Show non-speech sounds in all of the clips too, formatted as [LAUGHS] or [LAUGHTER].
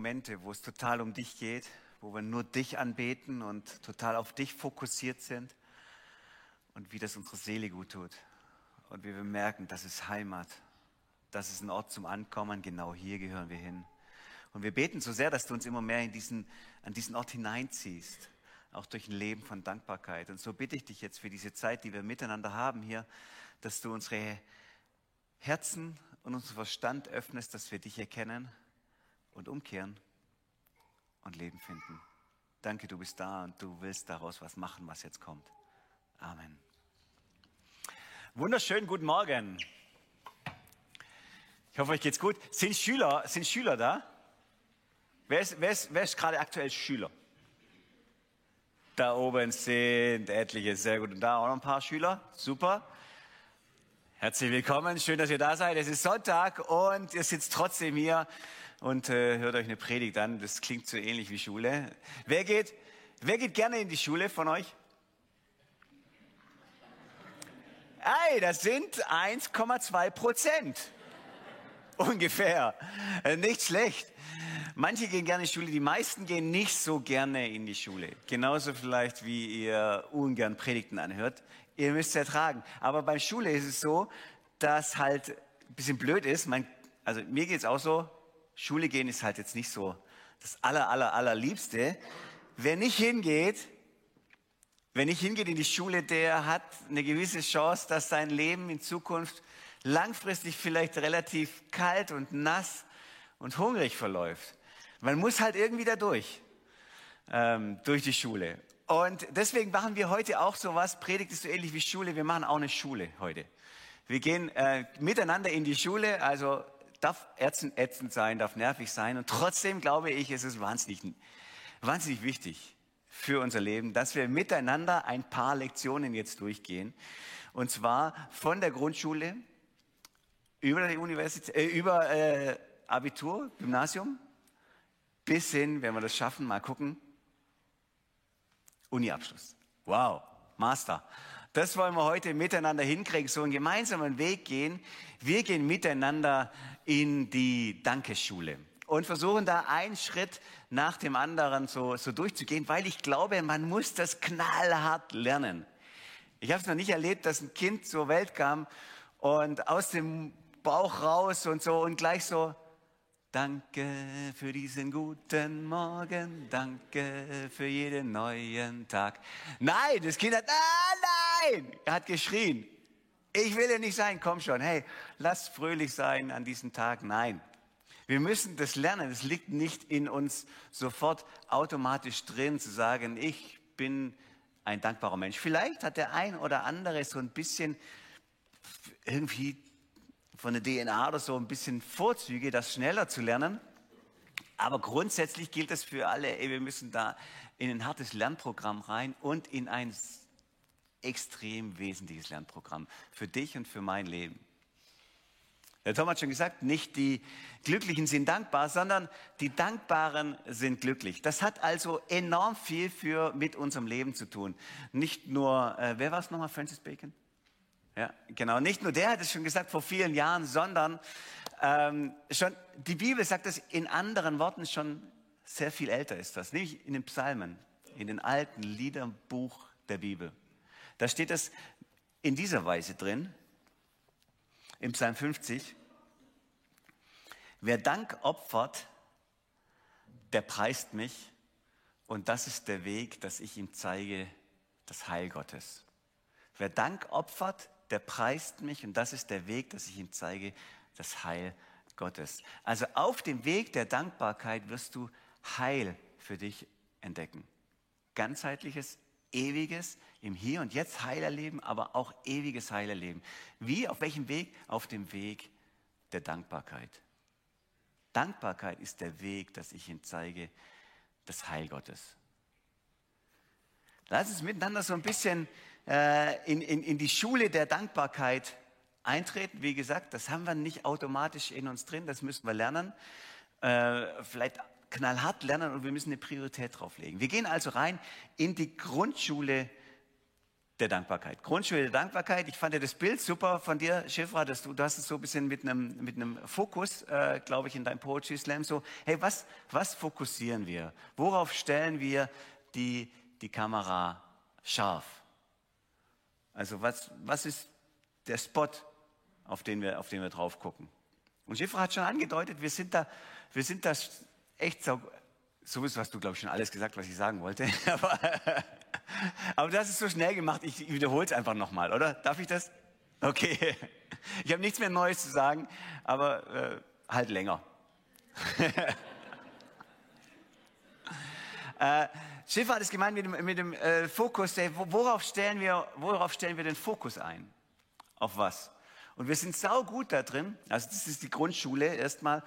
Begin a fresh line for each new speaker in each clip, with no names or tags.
Momente, wo es total um dich geht, wo wir nur dich anbeten und total auf dich fokussiert sind und wie das unsere Seele gut tut. Und wie wir merken, das ist Heimat, das ist ein Ort zum Ankommen, genau hier gehören wir hin. Und wir beten so sehr, dass du uns immer mehr in diesen, an diesen Ort hineinziehst, auch durch ein Leben von Dankbarkeit. Und so bitte ich dich jetzt für diese Zeit, die wir miteinander haben hier, dass du unsere Herzen und unseren Verstand öffnest, dass wir dich erkennen und umkehren und Leben finden. Danke, du bist da und du willst daraus was machen, was jetzt kommt. Amen. Wunderschönen guten Morgen. Ich hoffe, euch geht's gut. Sind Schüler, sind Schüler da? Wer ist, wer, ist, wer ist gerade aktuell Schüler? Da oben sind etliche, sehr gut. Und da auch noch ein paar Schüler. Super. Herzlich willkommen, schön, dass ihr da seid. Es ist Sonntag und ihr sitzt trotzdem hier und äh, hört euch eine Predigt an. Das klingt so ähnlich wie Schule. Wer geht, wer geht gerne in die Schule von euch? Ei, das sind 1,2 Prozent. [LAUGHS] Ungefähr. Äh, nicht schlecht. Manche gehen gerne in die Schule, die meisten gehen nicht so gerne in die Schule. Genauso vielleicht, wie ihr ungern Predigten anhört. Ihr müsst es ertragen. Aber bei Schule ist es so, dass halt ein bisschen blöd ist. Mein, also mir geht es auch so, Schule gehen ist halt jetzt nicht so das aller, aller, allerliebste. Wer nicht hingeht, wer nicht hingeht in die Schule, der hat eine gewisse Chance, dass sein Leben in Zukunft langfristig vielleicht relativ kalt und nass und hungrig verläuft. Man muss halt irgendwie da durch, ähm, durch die Schule. Und deswegen machen wir heute auch sowas, Predigt ist so ähnlich wie Schule, wir machen auch eine Schule heute. Wir gehen äh, miteinander in die Schule, also darf ätzend, ätzend sein, darf nervig sein und trotzdem glaube ich, ist es wahnsinnig, wahnsinnig wichtig für unser Leben, dass wir miteinander ein paar Lektionen jetzt durchgehen. Und zwar von der Grundschule über die Universität, äh, über äh, Abitur, Gymnasium, bis hin, wenn wir das schaffen, mal gucken, Uni-Abschluss. Wow, Master. Das wollen wir heute miteinander hinkriegen, so einen gemeinsamen Weg gehen. Wir gehen miteinander in die Dankeschule und versuchen da einen Schritt nach dem anderen so, so durchzugehen, weil ich glaube, man muss das knallhart lernen. Ich habe es noch nicht erlebt, dass ein Kind zur Welt kam und aus dem Bauch raus und so und gleich so, Danke für diesen guten Morgen, danke für jeden neuen Tag. Nein, das Kind hat, ah, nein, er hat geschrien. Ich will ja nicht sein, komm schon, hey, lass fröhlich sein an diesem Tag. Nein, wir müssen das lernen. Es liegt nicht in uns sofort automatisch drin zu sagen, ich bin ein dankbarer Mensch. Vielleicht hat der ein oder andere so ein bisschen irgendwie von der DNA oder so ein bisschen Vorzüge, das schneller zu lernen. Aber grundsätzlich gilt es für alle, wir müssen da in ein hartes Lernprogramm rein und in ein extrem wesentliches Lernprogramm für dich und für mein Leben. Der Tom hat schon gesagt, nicht die Glücklichen sind dankbar, sondern die Dankbaren sind glücklich. Das hat also enorm viel für mit unserem Leben zu tun. Nicht nur, äh, wer war es nochmal, Francis Bacon? Ja, genau. Nicht nur der hat es schon gesagt vor vielen Jahren, sondern ähm, schon die Bibel sagt es in anderen Worten schon sehr viel älter ist das. Nämlich in den Psalmen, in den alten Liederbuch der Bibel. Da steht es in dieser Weise drin, im Psalm 50. Wer Dank opfert, der preist mich und das ist der Weg, dass ich ihm zeige, das Heil Gottes. Wer Dank opfert, der preist mich und das ist der Weg, dass ich ihm zeige, das Heil Gottes. Also auf dem Weg der Dankbarkeit wirst du Heil für dich entdecken. Ganzheitliches, ewiges, im Hier und Jetzt Heil erleben, aber auch ewiges Heil erleben. Wie, auf welchem Weg? Auf dem Weg der Dankbarkeit. Dankbarkeit ist der Weg, dass ich ihm zeige, das Heil Gottes. Lass uns miteinander so ein bisschen äh, in, in, in die Schule der Dankbarkeit eintreten. Wie gesagt, das haben wir nicht automatisch in uns drin, das müssen wir lernen. Äh, vielleicht knallhart lernen und wir müssen eine Priorität drauf legen. Wir gehen also rein in die Grundschule der Dankbarkeit. Grundschule der Dankbarkeit. Ich fand ja das Bild super von dir, Schifra, dass du, du hast es so ein bisschen mit einem, mit einem Fokus, äh, glaube ich, in deinem Poetry Slam so, hey, was, was fokussieren wir? Worauf stellen wir die, die Kamera scharf? Also was, was ist der Spot, auf den wir, auf den wir drauf gucken? Und Schifra hat schon angedeutet, wir sind da, wir sind da echt so, so ist, was du, glaube ich, schon alles gesagt, was ich sagen wollte. [LAUGHS] Aber aber das ist so schnell gemacht, ich wiederhole es einfach nochmal, oder? Darf ich das? Okay. [LAUGHS] Ich habe nichts mehr Neues zu sagen, aber äh, halt länger. [LAUGHS] äh, Schiffer hat es gemeint mit dem, mit dem äh, Fokus, worauf stellen, wir, worauf stellen wir den Fokus ein? Auf was? Und wir sind sau gut da drin, also das ist die Grundschule erstmal,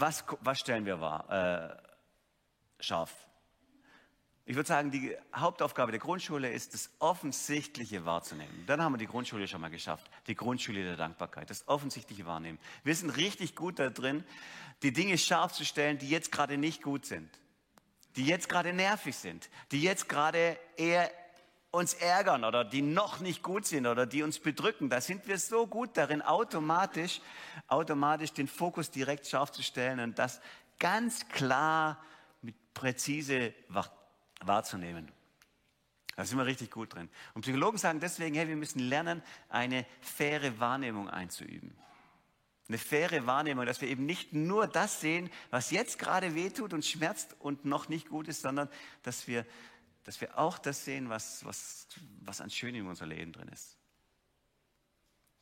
was, was stellen wir wahr, äh, scharf? Ich würde sagen, die Hauptaufgabe der Grundschule ist, das Offensichtliche wahrzunehmen. Dann haben wir die Grundschule schon mal geschafft. Die Grundschule der Dankbarkeit, das Offensichtliche wahrnehmen. Wir sind richtig gut da drin, die Dinge scharf zu stellen, die jetzt gerade nicht gut sind. Die jetzt gerade nervig sind. Die jetzt gerade eher uns ärgern oder die noch nicht gut sind oder die uns bedrücken. Da sind wir so gut darin, automatisch, automatisch den Fokus direkt scharf zu stellen und das ganz klar mit präzise wahrzunehmen. Da sind wir richtig gut drin. Und Psychologen sagen deswegen, hey, wir müssen lernen, eine faire Wahrnehmung einzuüben. Eine faire Wahrnehmung, dass wir eben nicht nur das sehen, was jetzt gerade wehtut und schmerzt und noch nicht gut ist, sondern dass wir, dass wir auch das sehen, was, was, was an Schön in unser Leben drin ist.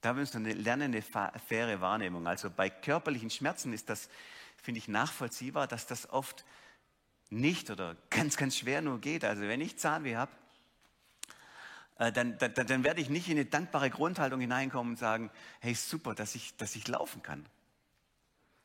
Da müssen wir lernen, eine faire Wahrnehmung. Also bei körperlichen Schmerzen ist das, finde ich, nachvollziehbar, dass das oft nicht oder ganz, ganz schwer nur geht. Also wenn ich Zahnweh habe, äh, dann, dann, dann werde ich nicht in eine dankbare Grundhaltung hineinkommen und sagen, hey, super, dass ich, dass ich laufen kann.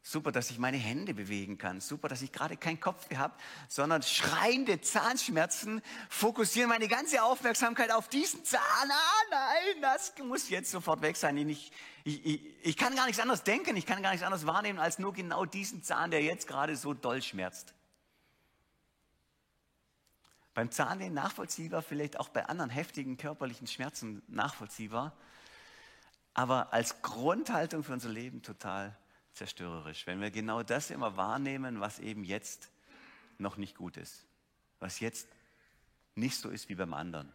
Super, dass ich meine Hände bewegen kann. Super, dass ich gerade keinen Kopf habe, sondern schreiende Zahnschmerzen fokussieren meine ganze Aufmerksamkeit auf diesen Zahn. Ah, nein, das muss jetzt sofort weg sein. Ich, ich, ich, ich kann gar nichts anderes denken, ich kann gar nichts anderes wahrnehmen als nur genau diesen Zahn, der jetzt gerade so doll schmerzt. Beim Zahnweh nachvollziehbar, vielleicht auch bei anderen heftigen körperlichen Schmerzen nachvollziehbar, aber als Grundhaltung für unser Leben total zerstörerisch. Wenn wir genau das immer wahrnehmen, was eben jetzt noch nicht gut ist, was jetzt nicht so ist wie beim anderen.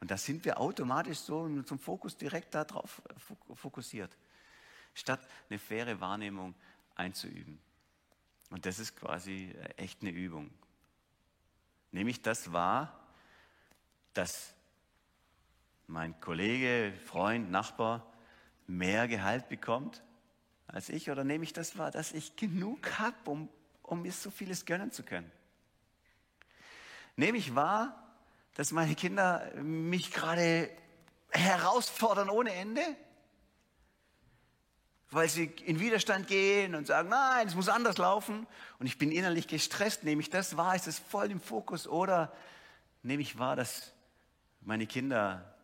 Und da sind wir automatisch so zum Fokus direkt darauf fokussiert, statt eine faire Wahrnehmung einzuüben. Und das ist quasi echt eine Übung. Nämlich das war, dass mein Kollege, Freund, Nachbar mehr Gehalt bekommt als ich? Oder nehme ich das wahr, dass ich genug habe, um, um mir so vieles gönnen zu können? Nehme ich wahr, dass meine Kinder mich gerade herausfordern ohne Ende? weil sie in Widerstand gehen und sagen, nein, es muss anders laufen und ich bin innerlich gestresst, nehme ich das wahr, ist es voll im Fokus oder nehme ich wahr, dass meine Kinder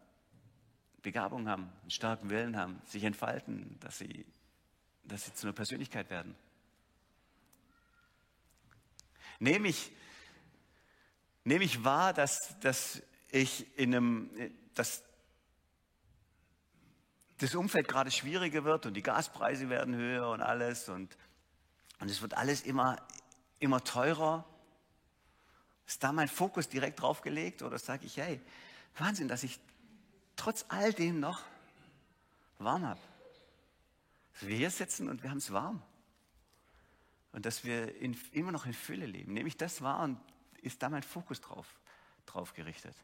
Begabung haben, einen starken Willen haben, sich entfalten, dass sie, dass sie zu einer Persönlichkeit werden. Nehme ich, nehme ich wahr, dass, dass ich in einem, dass das Umfeld gerade schwieriger wird und die Gaspreise werden höher und alles und, und es wird alles immer, immer teurer. Ist da mein Fokus direkt drauf gelegt oder sage ich, hey, Wahnsinn, dass ich trotz all dem noch warm habe. Dass wir hier sitzen und wir haben es warm. Und dass wir in, immer noch in Fülle leben. Nehme ich das wahr und ist da mein Fokus drauf, drauf gerichtet.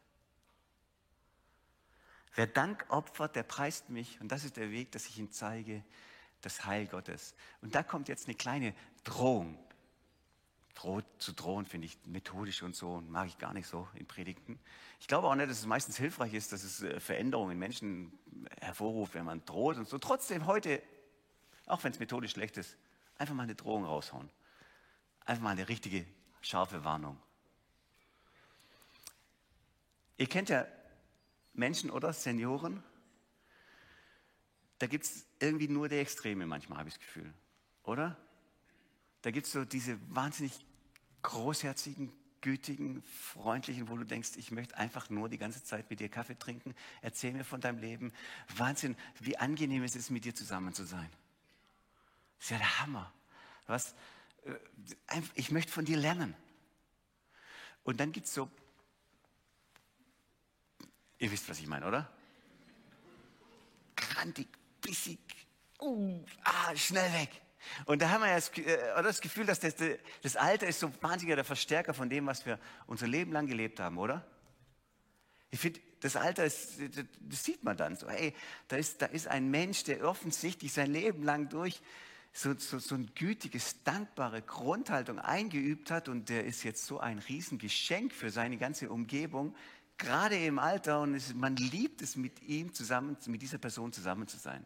Wer Dank opfert, der preist mich. Und das ist der Weg, dass ich ihm zeige, das Heil Gottes. Und da kommt jetzt eine kleine Drohung. Droh, zu drohen finde ich methodisch und so, mag ich gar nicht so in Predigten. Ich glaube auch nicht, dass es meistens hilfreich ist, dass es äh, Veränderungen in Menschen hervorruft, wenn man droht und so. Trotzdem heute, auch wenn es methodisch schlecht ist, einfach mal eine Drohung raushauen. Einfach mal eine richtige, scharfe Warnung. Ihr kennt ja Menschen oder Senioren, da gibt es irgendwie nur die Extreme manchmal, habe ich das Gefühl. Oder? Da gibt es so diese wahnsinnig großherzigen, gütigen, freundlichen, wo du denkst, ich möchte einfach nur die ganze Zeit mit dir Kaffee trinken. Erzähl mir von deinem Leben. Wahnsinn, wie angenehm es ist, mit dir zusammen zu sein. Das ist ja der Hammer. Was, äh, ich möchte von dir lernen. Und dann gibt es so, ihr wisst, was ich meine, oder? Grantig, bissig, uh, ah, schnell weg. Und da haben wir ja das, äh, das Gefühl, dass das, das Alter ist so wahnsinniger der Verstärker von dem, was wir unser Leben lang gelebt haben, oder? Ich finde, das Alter, ist, das sieht man dann so. Hey, da ist, da ist ein Mensch, der offensichtlich sein Leben lang durch so, so, so ein gütiges, dankbare Grundhaltung eingeübt hat und der ist jetzt so ein Riesengeschenk für seine ganze Umgebung, gerade im Alter und es, man liebt es, mit ihm zusammen, mit dieser Person zusammen zu sein.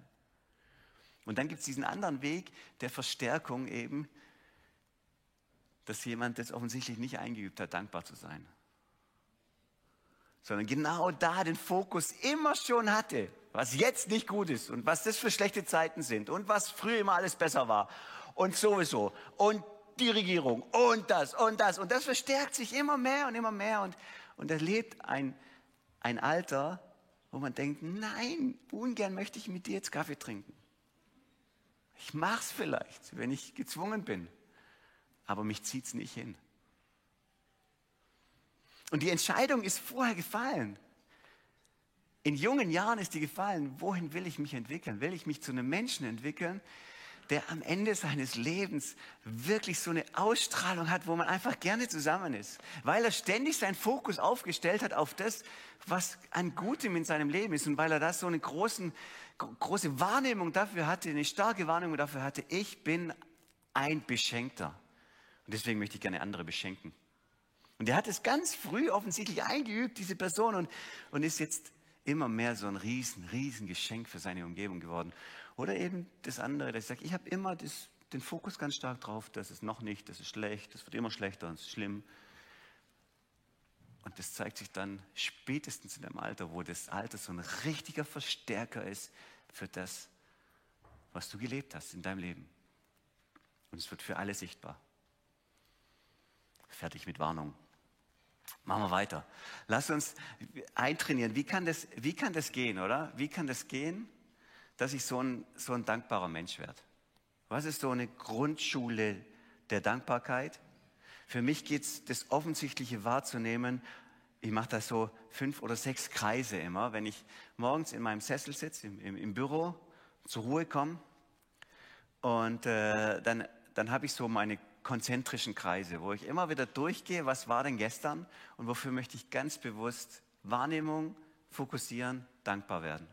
Und dann gibt es diesen anderen Weg der Verstärkung eben, dass jemand das offensichtlich nicht eingeübt hat, dankbar zu sein. Sondern genau da den Fokus immer schon hatte, was jetzt nicht gut ist und was das für schlechte Zeiten sind und was früher immer alles besser war und sowieso und die Regierung und das und das und das verstärkt sich immer mehr und immer mehr und, und erlebt ein, ein Alter, wo man denkt, nein, ungern möchte ich mit dir jetzt Kaffee trinken. Ich mache es vielleicht, wenn ich gezwungen bin, aber mich zieht es nicht hin. Und die Entscheidung ist vorher gefallen. In jungen Jahren ist die gefallen, wohin will ich mich entwickeln? Will ich mich zu einem Menschen entwickeln, der am Ende seines Lebens wirklich so eine Ausstrahlung hat, wo man einfach gerne zusammen ist, weil er ständig seinen Fokus aufgestellt hat auf das, was an Gutem in seinem Leben ist und weil er da so eine großen, große Wahrnehmung dafür hatte, eine starke Wahrnehmung dafür hatte, ich bin ein Beschenkter. Und deswegen möchte ich gerne andere beschenken. Und er hat es ganz früh offensichtlich eingeübt, diese Person, und, und ist jetzt immer mehr so ein riesen, riesen Geschenk für seine Umgebung geworden. Oder eben das andere, dass ich sage, ich habe immer das, den Fokus ganz stark drauf, das ist noch nicht, das ist schlecht, das wird immer schlechter und es ist schlimm. Und das zeigt sich dann spätestens in dem Alter, wo das Alter so ein richtiger Verstärker ist für das, was du gelebt hast in deinem Leben. Und es wird für alle sichtbar. Fertig mit Warnung. Machen wir weiter. Lass uns eintrainieren. Wie kann das, wie kann das gehen, oder? Wie kann das gehen, dass ich so ein, so ein dankbarer Mensch werde? Was ist so eine Grundschule der Dankbarkeit? Für mich geht es, das Offensichtliche wahrzunehmen. Ich mache da so fünf oder sechs Kreise immer, wenn ich morgens in meinem Sessel sitze, im, im, im Büro, zur Ruhe komme. Und äh, dann, dann habe ich so meine konzentrischen Kreise, wo ich immer wieder durchgehe, was war denn gestern und wofür möchte ich ganz bewusst Wahrnehmung, fokussieren, dankbar werden.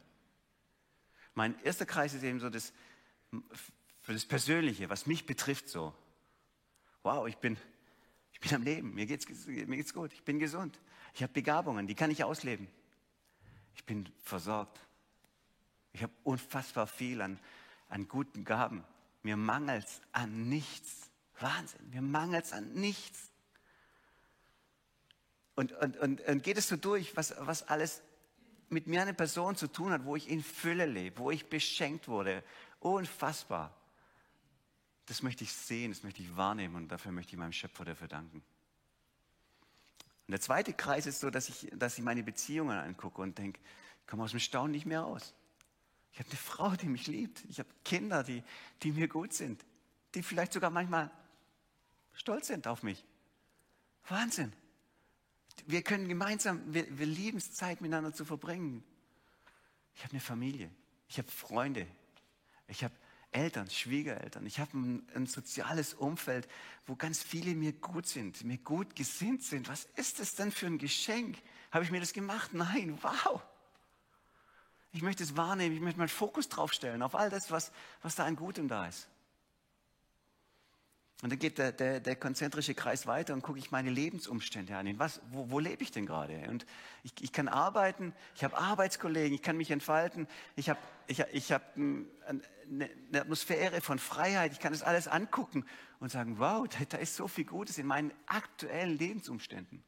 Mein erster Kreis ist eben so das, für das Persönliche, was mich betrifft so. Wow, ich bin, ich bin am Leben, mir geht's, mir geht's gut, ich bin gesund, ich habe Begabungen, die kann ich ausleben. Ich bin versorgt. Ich habe unfassbar viel an, an guten Gaben. Mir mangelt an nichts. Wahnsinn, mir mangelt es an nichts. Und, und, und, und geht es so durch, was, was alles mit mir eine Person zu tun hat, wo ich in Fülle lebe, wo ich beschenkt wurde. Unfassbar. Das möchte ich sehen, das möchte ich wahrnehmen und dafür möchte ich meinem Schöpfer dafür danken. Und der zweite Kreis ist so, dass ich, dass ich meine Beziehungen angucke und denke, ich komme aus dem Staunen nicht mehr raus. Ich habe eine Frau, die mich liebt. Ich habe Kinder, die, die mir gut sind, die vielleicht sogar manchmal stolz sind auf mich. Wahnsinn. Wir können gemeinsam, wir, wir lieben es, Zeit miteinander zu verbringen. Ich habe eine Familie, ich habe Freunde, ich habe Eltern, Schwiegereltern, ich habe ein, ein, soziales Umfeld, wo ganz viele mir gut sind, mir gut gesinnt sind. Was ist das denn für ein Geschenk? Habe ich mir das gemacht? Nein, wow. Ich möchte es wahrnehmen, ich möchte meinen Fokus draufstellen auf all das, was, was da an Gutem da ist. Und dann geht der, der, der konzentrische Kreis weiter und gucke ich meine Lebensumstände an. Was, wo, wo lebe ich denn gerade? Und ich, ich kann arbeiten, ich habe Arbeitskollegen, ich kann mich entfalten, ich habe ich, ich hab eine, eine Atmosphäre von Freiheit, ich kann das alles angucken und sagen, wow, da, da ist so viel Gutes in meinen aktuellen Lebensumständen.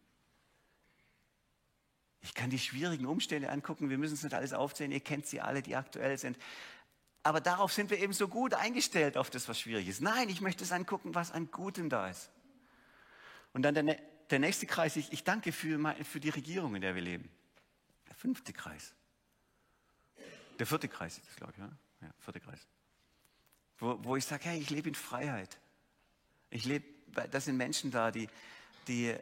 Ich kann die schwierigen Umstände angucken, wir müssen es nicht alles aufzählen, ihr kennt sie alle, die aktuell sind. Aber darauf sind wir eben so gut eingestellt, auf das, was schwierig ist. Nein, ich möchte es angucken, was an Gutem da ist. Und dann der, der nächste Kreis, ich, ich danke für, für die Regierung, in der wir leben. Der fünfte Kreis. Der vierte Kreis ist das, glaube ich. Ja? ja, vierte Kreis. Wo, wo ich sage, hey, ich lebe in Freiheit. Ich lebe, das sind Menschen da, die, die,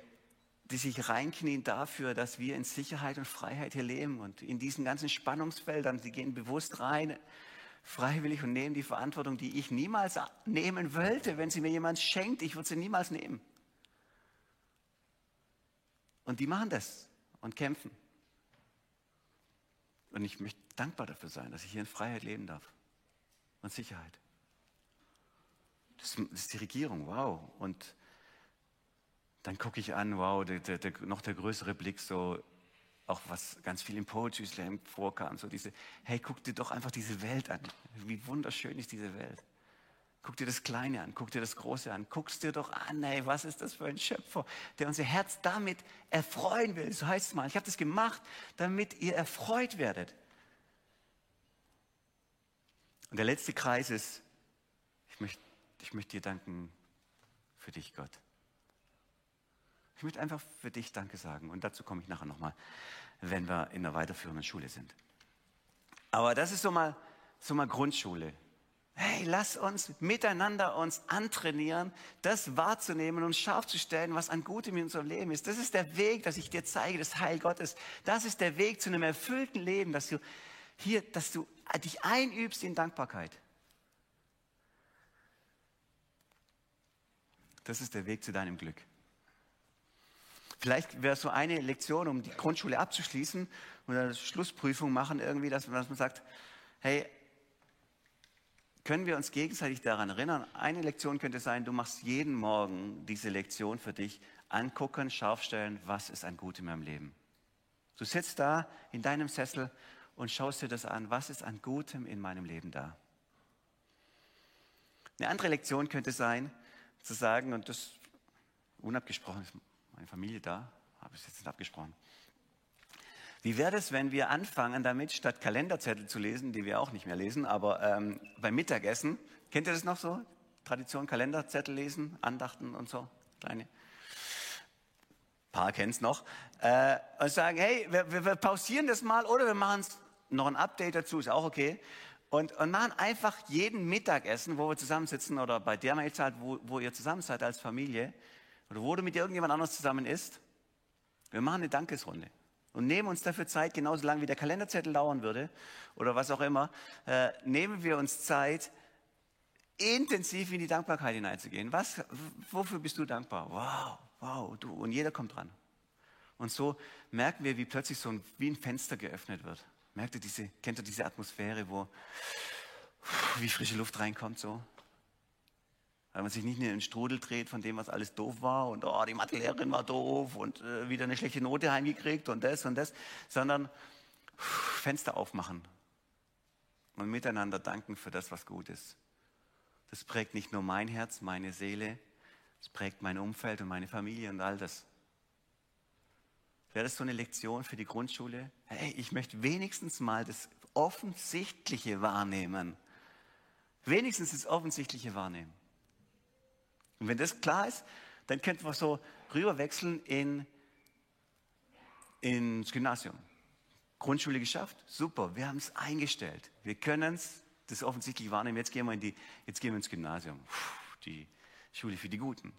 die sich reinknien dafür, dass wir in Sicherheit und Freiheit hier leben. Und in diesen ganzen Spannungsfeldern, sie gehen bewusst rein, freiwillig und nehmen die Verantwortung, die ich niemals nehmen wollte. Wenn sie mir jemand schenkt, ich würde sie niemals nehmen. Und die machen das und kämpfen. Und ich möchte dankbar dafür sein, dass ich hier in Freiheit leben darf und Sicherheit. Das ist die Regierung, wow. Und dann gucke ich an, wow, der, der, der, noch der größere Blick, so auch was ganz viel im Poetry Slam vorkam, so diese, hey, guck dir doch einfach diese Welt an. Wie wunderschön ist diese Welt. Guck dir das Kleine an, guck dir das Große an, guck's dir doch an, hey, was ist das für ein Schöpfer, der unser Herz damit erfreuen will. So heißt es mal. Ich habe das gemacht, damit ihr erfreut werdet. Und der letzte Kreis ist, ich möchte, ich möchte dir danken für dich, Gott. Ich möchte einfach für dich Danke sagen. Und dazu komme ich nachher nochmal, wenn wir in der weiterführenden Schule sind. Aber das ist so mal, so mal Grundschule. Hey, lass uns miteinander uns antrainieren, das wahrzunehmen und scharf zu stellen, was an Gutem in unserem Leben ist. Das ist der Weg, dass ich dir zeige, das Heil Gottes. Das ist der Weg zu einem erfüllten Leben, dass du hier, dass du dich einübst in Dankbarkeit. Das ist der Weg zu deinem Glück. Vielleicht wäre so eine Lektion, um die Grundschule abzuschließen und eine Schlussprüfung machen, irgendwie, dass man, dass man sagt, hey, können wir uns gegenseitig daran erinnern? Eine Lektion könnte sein, du machst jeden Morgen diese Lektion für dich, angucken, scharfstellen, was ist ein Gut in meinem Leben. Du sitzt da in deinem Sessel und schaust dir das an, was ist an Gutem in meinem Leben da. Eine andere Lektion könnte sein, zu sagen, und das unabgesprochen meine Familie da, habe ich jetzt nicht abgesprochen. Wie wäre es, wenn wir anfangen damit, statt Kalenderzettel zu lesen, die wir auch nicht mehr lesen, aber ähm, beim Mittagessen, kennt ihr das noch so? Tradition, Kalenderzettel lesen, Andachten und so, kleine. Ein paar kennen es noch. Äh, und sagen, hey, wir, wir, wir pausieren das mal oder wir machen noch ein Update dazu, ist auch okay. Und, und machen einfach jeden Mittagessen, wo wir zusammensitzen oder bei der Mahlzeit, wo, wo ihr zusammen seid als Familie, oder wo du mit irgendjemand anders zusammen isst, wir machen eine Dankesrunde und nehmen uns dafür Zeit, genauso lange wie der Kalenderzettel dauern würde oder was auch immer, äh, nehmen wir uns Zeit, intensiv in die Dankbarkeit hineinzugehen. Was, wofür bist du dankbar? Wow, wow, du. Und jeder kommt dran. Und so merken wir, wie plötzlich so ein, wie ein Fenster geöffnet wird. Merkt ihr diese, kennt ihr diese Atmosphäre, wo wie frische Luft reinkommt so? Weil man sich nicht in den Strudel dreht von dem, was alles doof war und oh, die Mathelehrerin war doof und äh, wieder eine schlechte Note heimgekriegt und das und das, sondern Fenster aufmachen und miteinander danken für das, was gut ist. Das prägt nicht nur mein Herz, meine Seele, es prägt mein Umfeld und meine Familie und all das. Wäre das so eine Lektion für die Grundschule? Hey, ich möchte wenigstens mal das Offensichtliche wahrnehmen. Wenigstens das Offensichtliche wahrnehmen. Und wenn das klar ist, dann könnten wir so rüberwechseln in, ins Gymnasium. Grundschule geschafft, super, wir haben es eingestellt. Wir können es, das offensichtlich wahrnehmen. Jetzt gehen wir, in die, jetzt gehen wir ins Gymnasium. Puh, die Schule für die Guten.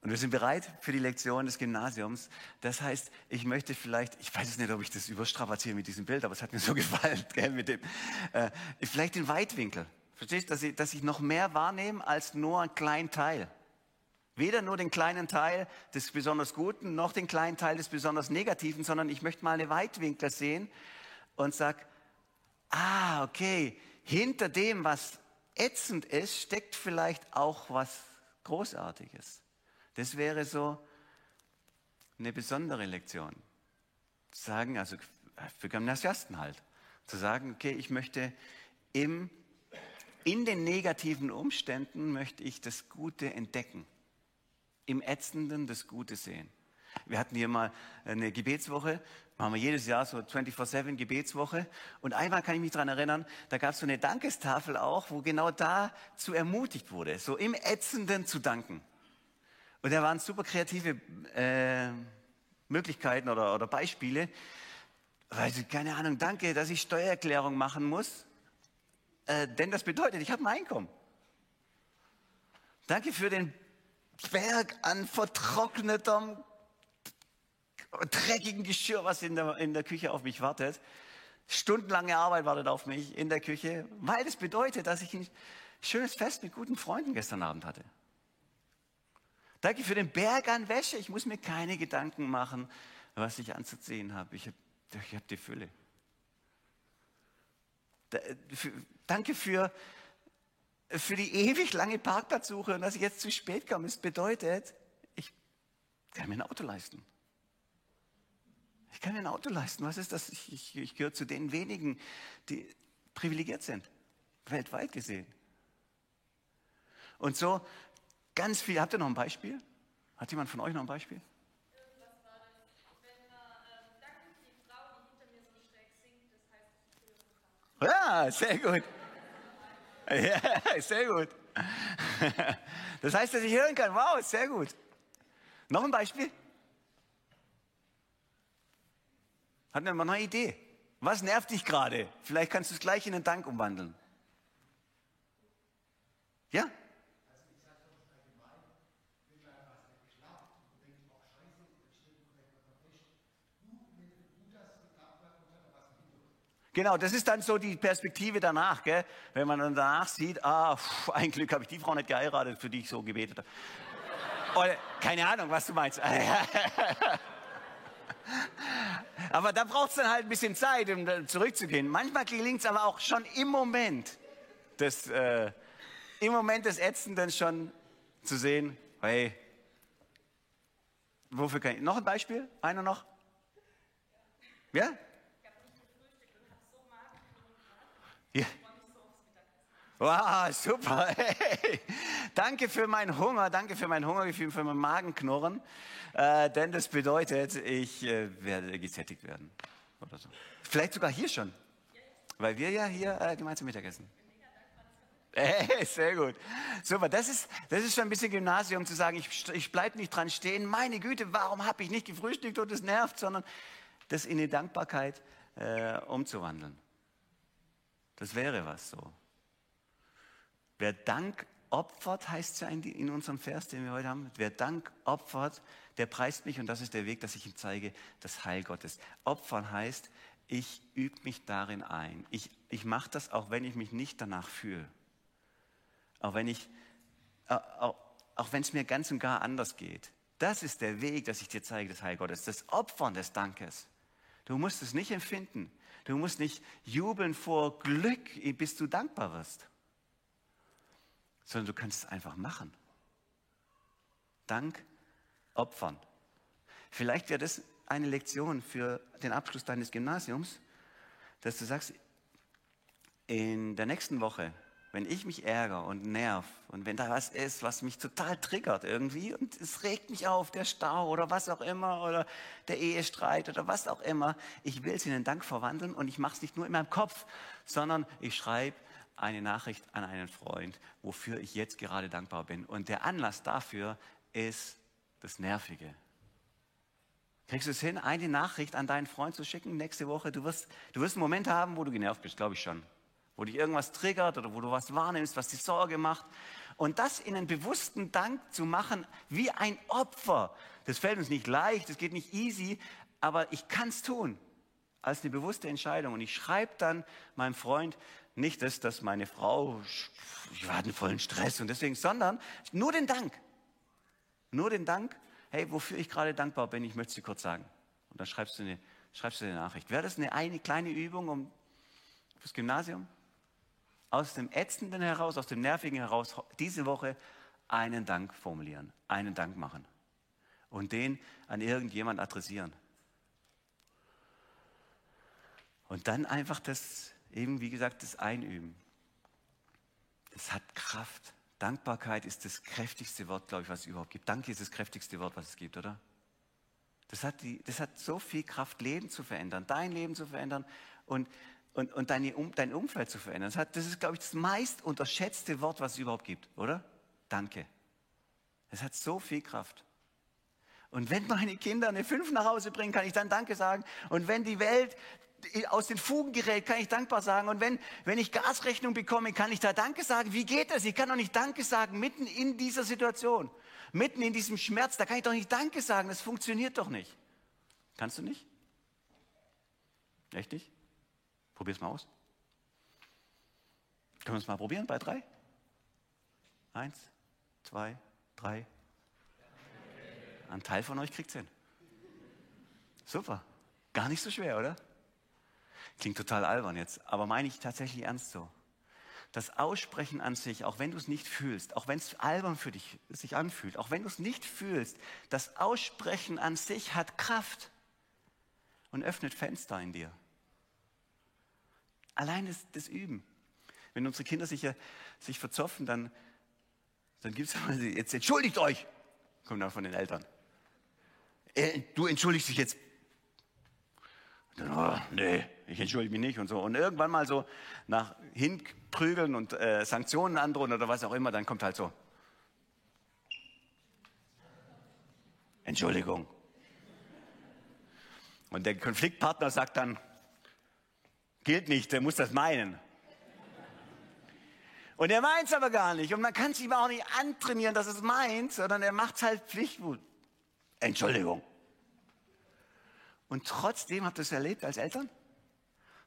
Und wir sind bereit für die Lektion des Gymnasiums. Das heißt, ich möchte vielleicht, ich weiß es nicht, ob ich das überstrapaziere mit diesem Bild, aber es hat mir so [LAUGHS] gefallen, gell, mit dem, äh, vielleicht den Weitwinkel. Verstehst du, dass ich, dass ich noch mehr wahrnehme als nur einen kleinen Teil? Weder nur den kleinen Teil des besonders Guten, noch den kleinen Teil des besonders Negativen, sondern ich möchte mal eine Weitwinkel sehen und sag, ah, okay, hinter dem, was ätzend ist, steckt vielleicht auch was Großartiges. Das wäre so eine besondere Lektion. Zu sagen, also für Gymnasiasten halt, zu sagen, okay, ich möchte im in den negativen Umständen möchte ich das Gute entdecken. Im Ätzenden das Gute sehen. Wir hatten hier mal eine Gebetswoche, machen wir jedes Jahr so 24-7 Gebetswoche. Und einmal kann ich mich daran erinnern, da gab es so eine Dankestafel auch, wo genau dazu ermutigt wurde, so im Ätzenden zu danken. Und da waren super kreative äh, Möglichkeiten oder, oder Beispiele. Also, keine Ahnung, danke, dass ich Steuererklärung machen muss. Äh, denn das bedeutet, ich habe ein Einkommen. Danke für den Berg an vertrocknetem, dreckigen Geschirr, was in der, in der Küche auf mich wartet. Stundenlange Arbeit wartet auf mich in der Küche, weil es bedeutet, dass ich ein schönes Fest mit guten Freunden gestern Abend hatte. Danke für den Berg an Wäsche. Ich muss mir keine Gedanken machen, was ich anzuziehen habe. Ich habe ich hab die Fülle. Danke für, für die ewig lange Parkplatzsuche und dass ich jetzt zu spät komme. Es bedeutet, ich kann mir ein Auto leisten. Ich kann mir ein Auto leisten. Was ist das? Ich, ich, ich gehöre zu den wenigen, die privilegiert sind, weltweit gesehen. Und so Ganz viel. Habt ihr noch ein Beispiel? Hat jemand von euch noch ein Beispiel? Sehr gut. Ja, sehr gut. Das heißt, dass ich hören kann. Wow, sehr gut. Noch ein Beispiel? Hat jemand noch eine Idee? Was nervt dich gerade? Vielleicht kannst du es gleich in einen Dank umwandeln. Ja? Genau, das ist dann so die Perspektive danach, gell? wenn man dann danach sieht, ah, pff, ein Glück habe ich die Frau nicht geheiratet, für die ich so gebetet habe. Oder, keine Ahnung, was du meinst. [LAUGHS] aber da braucht es dann halt ein bisschen Zeit, um zurückzugehen. Manchmal gelingt es aber auch schon im Moment, des, äh, im Moment des Ätzenden schon zu sehen, hey, wofür kann ich, noch ein Beispiel? Einer noch? Ja? Ja. Wow, super. [LAUGHS] Hey. Danke für meinen Hunger, danke für mein Hungergefühl, für mein Magenknurren. Äh, denn das bedeutet, ich äh, werde gesättigt werden. Oder so. Vielleicht sogar hier schon. Weil wir ja hier äh, gemeinsam Mittagessen. Hey, sehr gut. Super, das ist, das ist schon ein bisschen Gymnasium zu sagen, ich, ich bleibe nicht dran stehen. Meine Güte, warum habe ich nicht gefrühstückt und das nervt, sondern das in die Dankbarkeit äh, umzuwandeln. Das wäre was so. Wer Dank opfert, heißt es ja in, unserem Vers, den wir heute haben. Wer Dank opfert, der preist mich und das ist der Weg, dass ich ihm zeige, das Heil Gottes. Opfern heißt, ich übe mich darin ein. Ich, ich mache das, auch wenn ich mich nicht danach fühle. Auch wenn ich, auch, auch wenn es mir ganz und gar anders geht. Das ist der Weg, dass ich dir zeige, das Heil Gottes. Das Opfern des Dankes. Du musst es nicht empfinden. Du musst nicht jubeln vor Glück, bis du dankbar wirst, sondern du kannst es einfach machen. Dank opfern. Vielleicht wäre das eine Lektion für den Abschluss deines Gymnasiums, dass du sagst, in der nächsten Woche wenn ich mich ärgere und nerv und wenn da was ist, was mich total triggert irgendwie und es regt mich auf, der Stau oder was auch immer oder der Ehestreit oder was auch immer, ich will es in den Dank verwandeln und ich mache es nicht nur in meinem Kopf, sondern ich schreibe eine Nachricht an einen Freund, wofür ich jetzt gerade dankbar bin. Und der Anlass dafür ist das Nervige. Kriegst du es hin, eine Nachricht an deinen Freund zu schicken nächste Woche? Du wirst, du wirst einen Moment haben, wo du genervt bist, glaube ich schon wo dich irgendwas triggert oder wo du was wahrnimmst, was dir Sorge macht. Und das in einen bewussten Dank zu machen, wie ein Opfer. Das fällt uns nicht leicht, das geht nicht easy, aber ich kann es tun als eine bewusste Entscheidung. Und ich schreibe dann meinem Freund nicht das, dass meine Frau, ich war in vollen Stress und deswegen, sondern nur den Dank. Nur den Dank, hey, wofür ich gerade dankbar bin, ich möchte es dir kurz sagen. Und dann schreibst du eine, schreibst du eine Nachricht. Wäre das eine, eine kleine Übung um, fürs Gymnasium? Aus dem Ätzenden heraus, aus dem Nervigen heraus diese Woche einen Dank formulieren, einen Dank machen und den an irgendjemand adressieren. Und dann einfach das, eben wie gesagt, das Einüben. Es hat Kraft. Dankbarkeit ist das kräftigste Wort, glaube ich, was es überhaupt gibt. Danke ist das kräftigste Wort, was es gibt, oder? Das hat, die, das hat so viel Kraft, Leben zu verändern, dein Leben zu verändern. Und und, und deine, dein Umfeld zu verändern. Das, hat, das ist, glaube ich, das meist unterschätzte Wort, was es überhaupt gibt, oder? Danke. Es hat so viel Kraft. Und wenn meine Kinder eine 5 nach Hause bringen, kann ich dann Danke sagen. Und wenn die Welt aus den Fugen gerät, kann ich dankbar sagen. Und wenn, wenn ich Gasrechnung bekomme, kann ich da Danke sagen. Wie geht das? Ich kann doch nicht Danke sagen mitten in dieser Situation, mitten in diesem Schmerz. Da kann ich doch nicht Danke sagen. Das funktioniert doch nicht. Kannst du nicht? Echt nicht? Probier's mal aus. Können wir es mal probieren bei drei? Eins, zwei, drei. Ein Teil von euch kriegt es hin. Super. Gar nicht so schwer, oder? Klingt total albern jetzt, aber meine ich tatsächlich ernst so. Das Aussprechen an sich, auch wenn du es nicht fühlst, auch wenn es albern für dich sich anfühlt, auch wenn du es nicht fühlst, das Aussprechen an sich hat Kraft und öffnet Fenster in dir. Allein das, das Üben. Wenn unsere Kinder sich, sich verzopfen, dann, dann gibt es [LAUGHS] jetzt entschuldigt euch, kommt dann von den Eltern. Äh, du entschuldigst dich jetzt. Dann, oh, nee, ich entschuldige mich nicht und so. Und irgendwann mal so nach hinprügeln und äh, Sanktionen androhen oder was auch immer, dann kommt halt so. Entschuldigung. Und der Konfliktpartner sagt dann, gilt nicht, der muss das meinen. Und er meint es aber gar nicht. Und man kann es ihm auch nicht antrainieren, dass es meint, sondern er macht es halt Pflichtwut. Entschuldigung. Und trotzdem, habt ihr es erlebt als Eltern?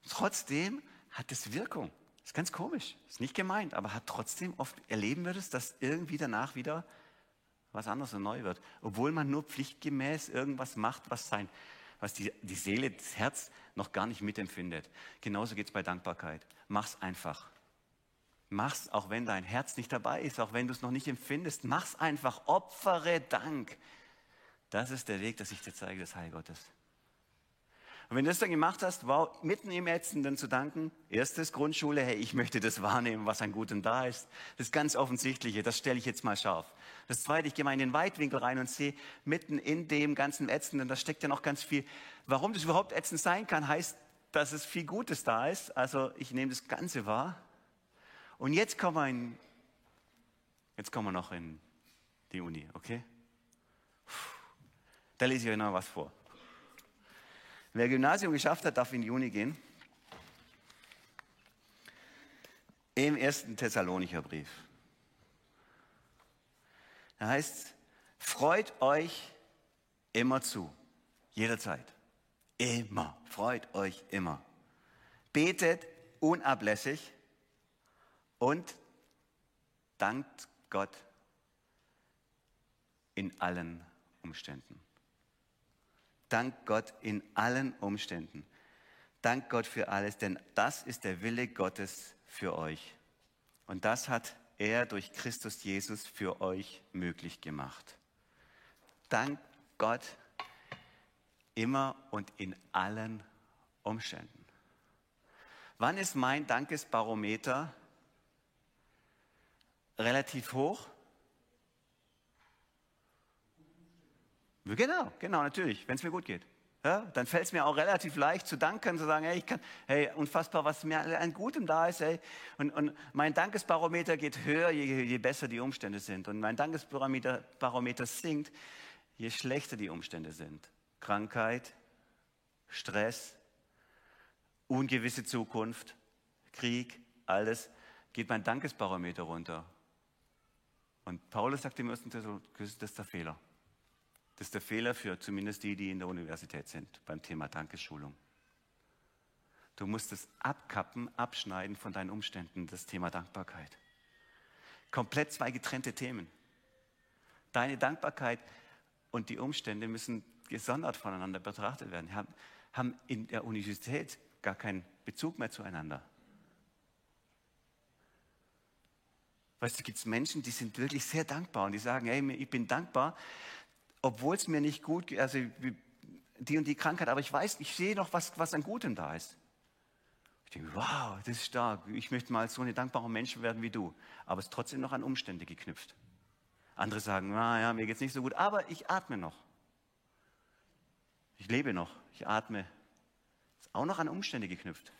Trotzdem hat es Wirkung. Ist ganz komisch. Ist nicht gemeint, aber hat trotzdem oft erleben wir das, dass irgendwie danach wieder was anderes und neu wird. Obwohl man nur pflichtgemäß irgendwas macht, was sein, was die, die Seele, das Herz noch gar nicht mitempfindet. Genauso geht es bei Dankbarkeit. Mach's einfach. Mach's, auch wenn dein Herz nicht dabei ist, auch wenn du es noch nicht empfindest. Mach's einfach. Opfere Dank. Das ist der Weg, dass ich dir zeige, das Heil Gottes. Und wenn du das dann gemacht hast, wow, mitten im Ätzenden zu danken, erstes Grundschule, hey, ich möchte das wahrnehmen, was an Gutem da ist. Das ganz Offensichtliche, das stelle ich jetzt mal scharf. Das zweite, ich gehe mal in den Weitwinkel rein und sehe, mitten in dem ganzen Ätzenden, da steckt ja noch ganz viel. Warum das überhaupt ätzend sein kann, heißt, dass es viel Gutes da ist. Also ich nehme das Ganze wahr. Und jetzt kommen wir in, jetzt kommen wir noch in die Uni, okay? Da lese ich euch noch was vor. Wer Gymnasium geschafft hat, darf in die Uni gehen. Im ersten Thessalonicher Brief. Da heißt freut euch immer zu. Jederzeit. Immer. Freut euch immer. Betet unablässig und dankt Gott in allen Umständen. Dank Gott in allen Umständen. Dank Gott für alles, denn das ist der Wille Gottes für euch. Und das hat er durch Christus Jesus für euch möglich gemacht. Dank Gott immer und in allen Umständen. Wann ist mein Dankesbarometer relativ hoch? Genau, genau, natürlich, wenn es mir gut geht. Ja, dann fällt es mir auch relativ leicht zu danken, zu sagen, hey, ich kann, hey, unfassbar, was mir an Gutem da ist. Hey. Und, und mein Dankesbarometer geht höher, je, je besser die Umstände sind. Und mein Dankesbarometer Barometer sinkt, je schlechter die Umstände sind. Krankheit, Stress, ungewisse Zukunft, Krieg, alles, geht mein Dankesbarometer runter. Und Paulus sagt im ersten das ist der Fehler. Das ist der Fehler für zumindest die, die in der Universität sind beim Thema Dankeschulung. Du musst es abkappen, abschneiden von deinen Umständen, das Thema Dankbarkeit. Komplett zwei getrennte Themen. Deine Dankbarkeit und die Umstände müssen gesondert voneinander betrachtet werden, haben, haben in der Universität gar keinen Bezug mehr zueinander. Weißt du, gibt es Menschen, die sind wirklich sehr dankbar und die sagen, hey, ich bin dankbar, obwohl es mir nicht gut geht, also die und die Krankheit, aber ich weiß, ich sehe noch, was, was an Gutem da ist. Ich denke, wow, das ist stark. Ich möchte mal so eine dankbare Mensch werden wie du. Aber es ist trotzdem noch an Umstände geknüpft. Andere sagen, naja, mir geht es nicht so gut, aber ich atme noch. Ich lebe noch, ich atme. Ist auch noch an Umstände geknüpft.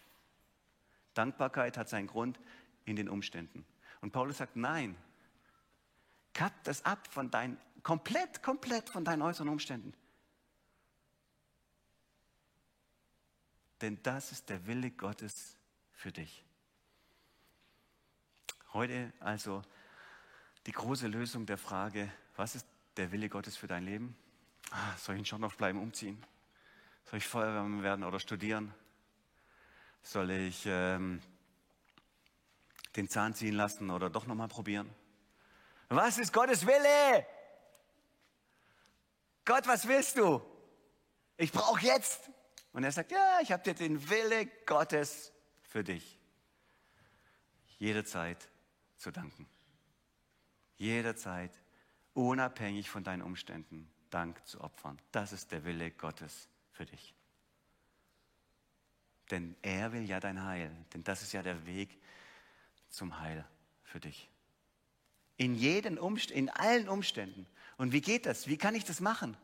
Dankbarkeit hat seinen Grund in den Umständen. Und Paulus sagt, nein, Cut das ab von deinen, komplett, komplett von deinen äußeren Umständen. Denn das ist der Wille Gottes für dich. Heute also die große Lösung der Frage, was ist der Wille Gottes für dein Leben? Ah, soll ich in Schorndorf bleiben, umziehen? Soll ich Feuerwehrmann werden oder studieren? Soll ich ähm, den Zahn ziehen lassen oder doch nochmal probieren? Was ist Gottes Wille? Gott, was willst du? Ich brauche jetzt. Und er sagt, ja, ich habe dir den Wille Gottes für dich. Jederzeit zu danken. Jederzeit, unabhängig von deinen Umständen, Dank zu opfern. Das ist der Wille Gottes für dich. Denn er will ja dein Heil. Denn das ist ja der Weg zum Heil für dich. In, jeden Umst in allen Umständen. Und wie geht das? Wie kann ich das machen?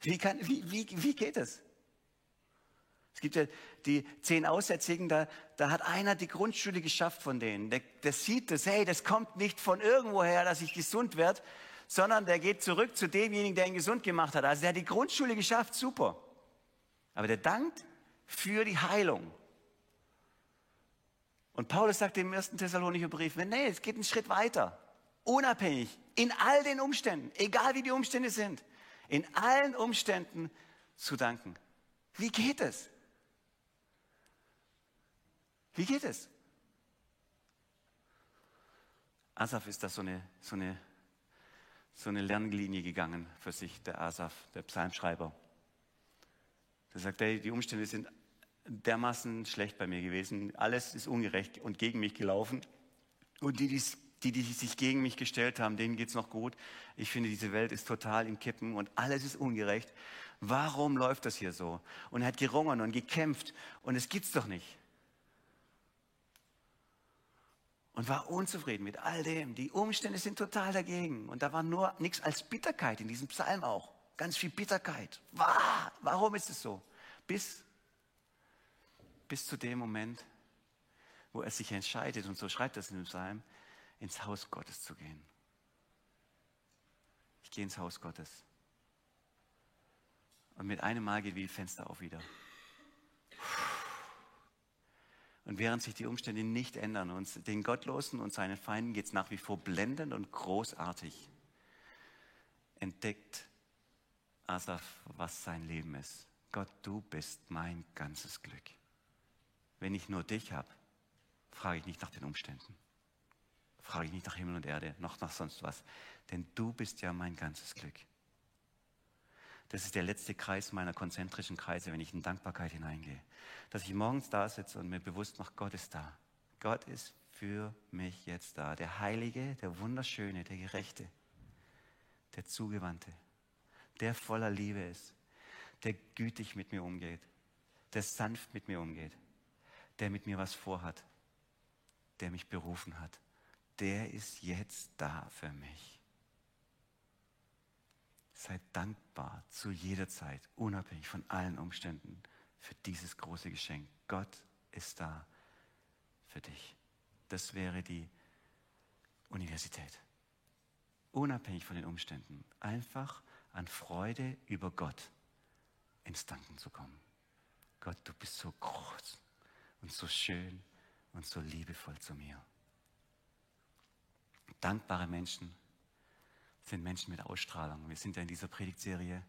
Wie, kann, wie, wie, wie geht das? Es gibt ja die zehn Aussätzigen, da, da hat einer die Grundschule geschafft von denen. Der, der sieht das, hey, das kommt nicht von irgendwoher, dass ich gesund werde, sondern der geht zurück zu demjenigen, der ihn gesund gemacht hat. Also der hat die Grundschule geschafft, super. Aber der dankt für die Heilung. Und Paulus sagt im ersten Thessalonicher Brief, nee, es geht einen Schritt weiter. Unabhängig, in all den Umständen, egal wie die Umstände sind, in allen Umständen zu danken. Wie geht es? Wie geht es? Asaf ist da so eine, so eine, so eine Lernlinie gegangen für sich, der Asaf, der Psalmschreiber. Der sagt, hey, die Umstände sind dermaßen schlecht bei mir gewesen. Alles ist ungerecht und gegen mich gelaufen. Und die, die, die sich gegen mich gestellt haben, denen geht es noch gut. Ich finde, diese Welt ist total im Kippen und alles ist ungerecht. Warum läuft das hier so? Und er hat gerungen und gekämpft und es gibt's doch nicht. und war unzufrieden mit all dem. Die Umstände sind total dagegen. Und da war nur nichts als Bitterkeit in diesem Psalm auch. Ganz viel Bitterkeit. Warum ist es so? Bis, bis zu dem Moment, wo er sich entscheidet, und so schreibt es in dem Psalm, ins Haus Gottes zu gehen. Ich gehe ins Haus Gottes. Und mit einem Mal geht wie ein Fenster auf wieder. Und während sich die Umstände nicht ändern, und den Gottlosen und seinen Feinden geht es nach wie vor blendend und großartig, entdeckt Asaf, was sein Leben ist. Gott, du bist mein ganzes Glück. Wenn ich nur dich habe, frage ich nicht nach den Umständen. Frage ich nicht nach Himmel und Erde, noch nach sonst was. Denn du bist ja mein ganzes Glück. Das ist der letzte Kreis meiner konzentrischen Kreise, wenn ich in Dankbarkeit hineingehe. Dass ich morgens da sitze und mir bewusst mache, Gott ist da. Gott ist für mich jetzt da. Der Heilige, der Wunderschöne, der Gerechte, der Zugewandte, der voller Liebe ist, der gütig mit mir umgeht, der sanft mit mir umgeht, der mit mir was vorhat, der mich berufen hat. Der ist jetzt da für mich. Sei dankbar zu jeder Zeit, unabhängig von allen Umständen, für dieses große Geschenk. Gott ist da für dich. Das wäre die Universität. Unabhängig von den Umständen. Einfach an Freude über Gott ins Danken zu kommen. Gott, du bist so groß und so schön und so liebevoll zu mir. Dankbare Menschen sind Menschen mit Ausstrahlung. Wir sind ja in dieser Predigtserie,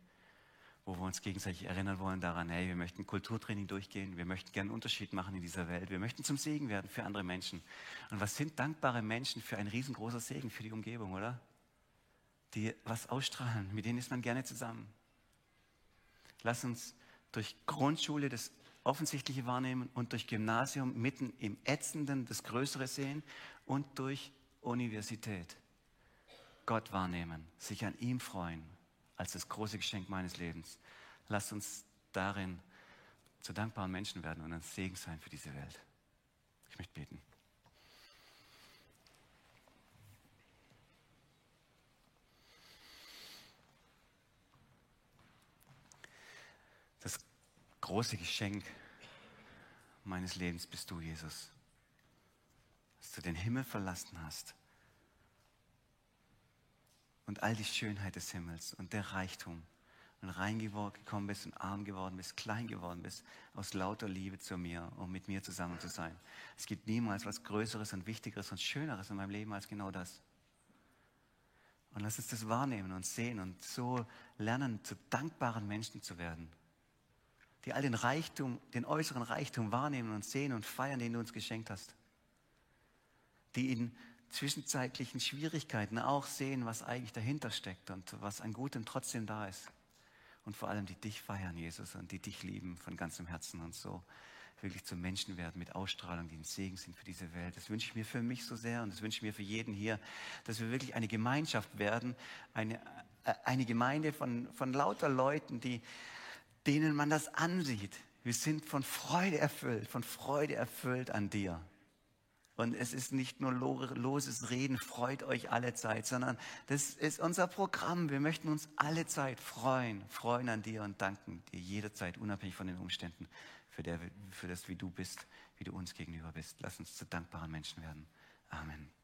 wo wir uns gegenseitig erinnern wollen daran, hey, wir möchten Kulturtraining durchgehen, wir möchten gerne einen Unterschied machen in dieser Welt, wir möchten zum Segen werden für andere Menschen. Und was sind dankbare Menschen für ein riesengroßer Segen für die Umgebung, oder? Die was ausstrahlen, mit denen ist man gerne zusammen. Lass uns durch Grundschule das Offensichtliche wahrnehmen und durch Gymnasium mitten im Ätzenden das Größere sehen und durch Universität Gott wahrnehmen, sich an ihm freuen als das große Geschenk meines Lebens. Lasst uns darin zu dankbaren Menschen werden und ein Segen sein für diese Welt. Ich möchte beten. Das große Geschenk meines Lebens bist du, Jesus. Dass du den Himmel verlassen hast und all die Schönheit des Himmels und der Reichtum und reingekommen bist und arm geworden bist, klein geworden bist, aus lauter Liebe zu mir, um mit mir zusammen zu sein. Es gibt niemals was Größeres und Wichtigeres und Schöneres in meinem Leben als genau das. Und lass uns das wahrnehmen und sehen und so lernen, zu dankbaren Menschen zu werden, die all den Reichtum, den äußeren Reichtum wahrnehmen und sehen und feiern, den du uns geschenkt hast. Die in zwischenzeitlichen Schwierigkeiten auch sehen, was eigentlich dahinter steckt und was an Gutem trotzdem da ist. Und vor allem die dich feiern, Jesus, und die dich lieben von ganzem Herzen und so wirklich zu Menschen werden mit Ausstrahlung, die ein Segen sind für diese Welt. Das wünsche ich mir für mich so sehr und das wünsche ich mir für jeden hier, dass wir wirklich eine Gemeinschaft werden, eine, äh, eine Gemeinde von, von lauter Leuten, die, denen man das ansieht. Wir sind von Freude erfüllt, von Freude erfüllt an dir. Und es ist nicht nur loses Reden, freut euch alle Zeit, sondern das ist unser Programm. Wir möchten uns alle Zeit freuen, freuen an dir und danken dir jederzeit, unabhängig von den Umständen, für, der, für das, wie du bist, wie du uns gegenüber bist. Lass uns zu dankbaren Menschen werden. Amen.